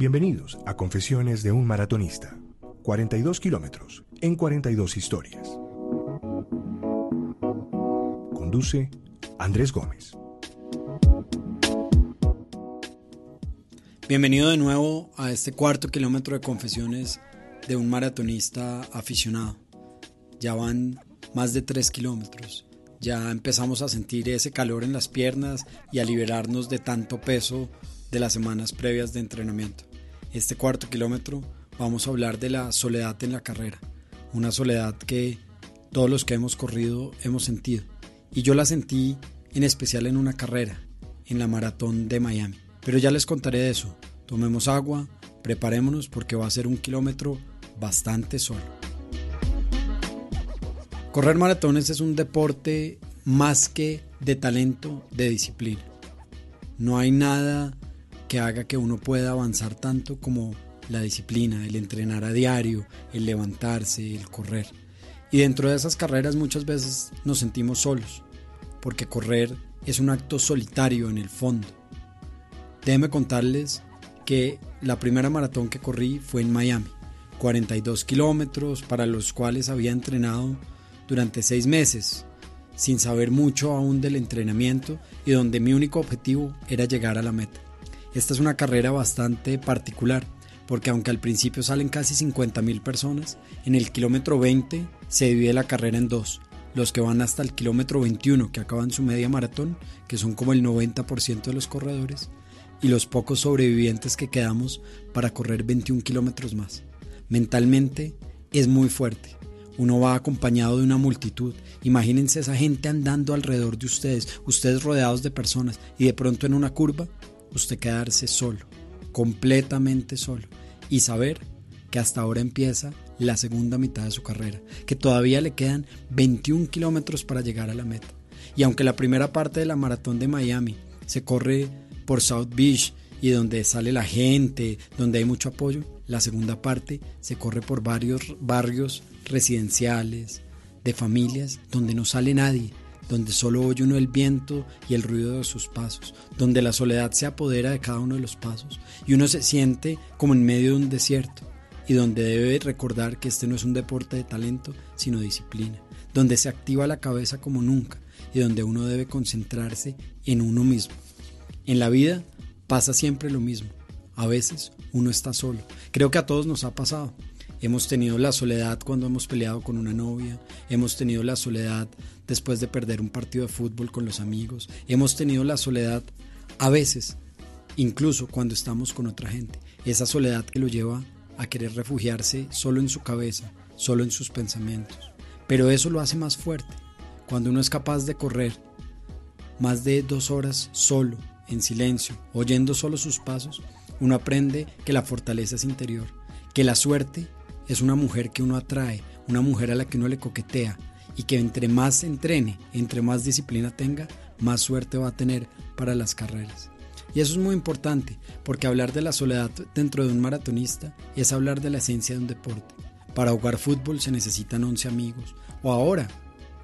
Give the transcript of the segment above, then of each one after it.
Bienvenidos a Confesiones de un Maratonista. 42 kilómetros en 42 historias. Conduce Andrés Gómez. Bienvenido de nuevo a este cuarto kilómetro de confesiones de un maratonista aficionado. Ya van más de 3 kilómetros. Ya empezamos a sentir ese calor en las piernas y a liberarnos de tanto peso de las semanas previas de entrenamiento. Este cuarto kilómetro vamos a hablar de la soledad en la carrera, una soledad que todos los que hemos corrido hemos sentido. Y yo la sentí en especial en una carrera, en la maratón de Miami. Pero ya les contaré de eso. Tomemos agua, preparémonos porque va a ser un kilómetro bastante solo. Correr maratones es un deporte más que de talento, de disciplina. No hay nada que haga que uno pueda avanzar tanto como la disciplina, el entrenar a diario, el levantarse, el correr. Y dentro de esas carreras muchas veces nos sentimos solos, porque correr es un acto solitario en el fondo. Déjenme contarles que la primera maratón que corrí fue en Miami, 42 kilómetros para los cuales había entrenado durante seis meses, sin saber mucho aún del entrenamiento y donde mi único objetivo era llegar a la meta. Esta es una carrera bastante particular, porque aunque al principio salen casi 50.000 personas, en el kilómetro 20 se divide la carrera en dos, los que van hasta el kilómetro 21 que acaban su media maratón, que son como el 90% de los corredores, y los pocos sobrevivientes que quedamos para correr 21 kilómetros más. Mentalmente es muy fuerte. Uno va acompañado de una multitud. Imagínense esa gente andando alrededor de ustedes, ustedes rodeados de personas, y de pronto en una curva usted quedarse solo, completamente solo, y saber que hasta ahora empieza la segunda mitad de su carrera, que todavía le quedan 21 kilómetros para llegar a la meta. Y aunque la primera parte de la maratón de Miami se corre por South Beach y donde sale la gente, donde hay mucho apoyo, la segunda parte se corre por varios barrios residenciales, de familias, donde no sale nadie, donde solo oye uno el viento y el ruido de sus pasos, donde la soledad se apodera de cada uno de los pasos y uno se siente como en medio de un desierto y donde debe recordar que este no es un deporte de talento, sino disciplina, donde se activa la cabeza como nunca y donde uno debe concentrarse en uno mismo. En la vida pasa siempre lo mismo. A veces uno está solo. Creo que a todos nos ha pasado. Hemos tenido la soledad cuando hemos peleado con una novia, hemos tenido la soledad después de perder un partido de fútbol con los amigos, hemos tenido la soledad a veces, incluso cuando estamos con otra gente. Esa soledad que lo lleva a querer refugiarse solo en su cabeza, solo en sus pensamientos. Pero eso lo hace más fuerte. Cuando uno es capaz de correr más de dos horas solo, en silencio, oyendo solo sus pasos, uno aprende que la fortaleza es interior, que la suerte es una mujer que uno atrae, una mujer a la que uno le coquetea y que entre más entrene, entre más disciplina tenga, más suerte va a tener para las carreras. Y eso es muy importante, porque hablar de la soledad dentro de un maratonista es hablar de la esencia de un deporte. Para jugar fútbol se necesitan 11 amigos, o ahora,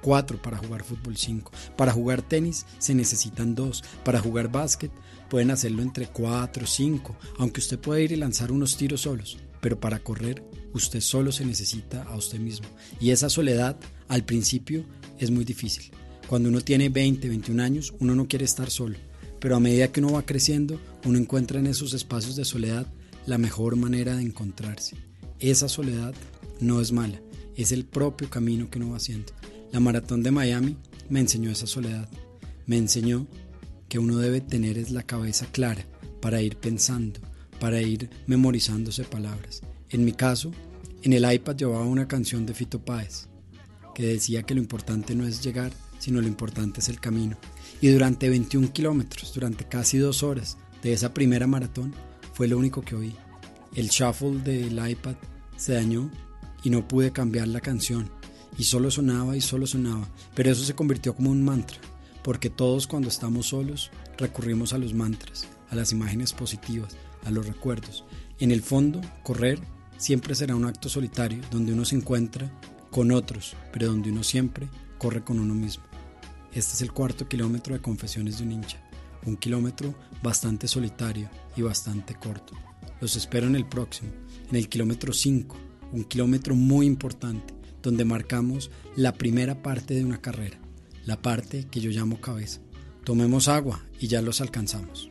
cuatro para jugar fútbol 5. Para jugar tenis se necesitan dos. Para jugar básquet pueden hacerlo entre cuatro o cinco, aunque usted puede ir y lanzar unos tiros solos. Pero para correr usted solo se necesita a usted mismo. Y esa soledad al principio es muy difícil. Cuando uno tiene 20, 21 años, uno no quiere estar solo. Pero a medida que uno va creciendo, uno encuentra en esos espacios de soledad la mejor manera de encontrarse. Esa soledad no es mala, es el propio camino que uno va haciendo. La maratón de Miami me enseñó esa soledad. Me enseñó que uno debe tener la cabeza clara para ir pensando, para ir memorizándose palabras. En mi caso, en el iPad llevaba una canción de Fito Páez que decía que lo importante no es llegar, sino lo importante es el camino. Y durante 21 kilómetros, durante casi dos horas de esa primera maratón, fue lo único que oí. El shuffle del iPad se dañó y no pude cambiar la canción. Y solo sonaba y solo sonaba. Pero eso se convirtió como un mantra. Porque todos cuando estamos solos recurrimos a los mantras, a las imágenes positivas, a los recuerdos. En el fondo, correr siempre será un acto solitario donde uno se encuentra con otros, pero donde uno siempre corre con uno mismo. Este es el cuarto kilómetro de Confesiones de un hincha, un kilómetro bastante solitario y bastante corto. Los espero en el próximo, en el kilómetro 5, un kilómetro muy importante, donde marcamos la primera parte de una carrera, la parte que yo llamo cabeza. Tomemos agua y ya los alcanzamos.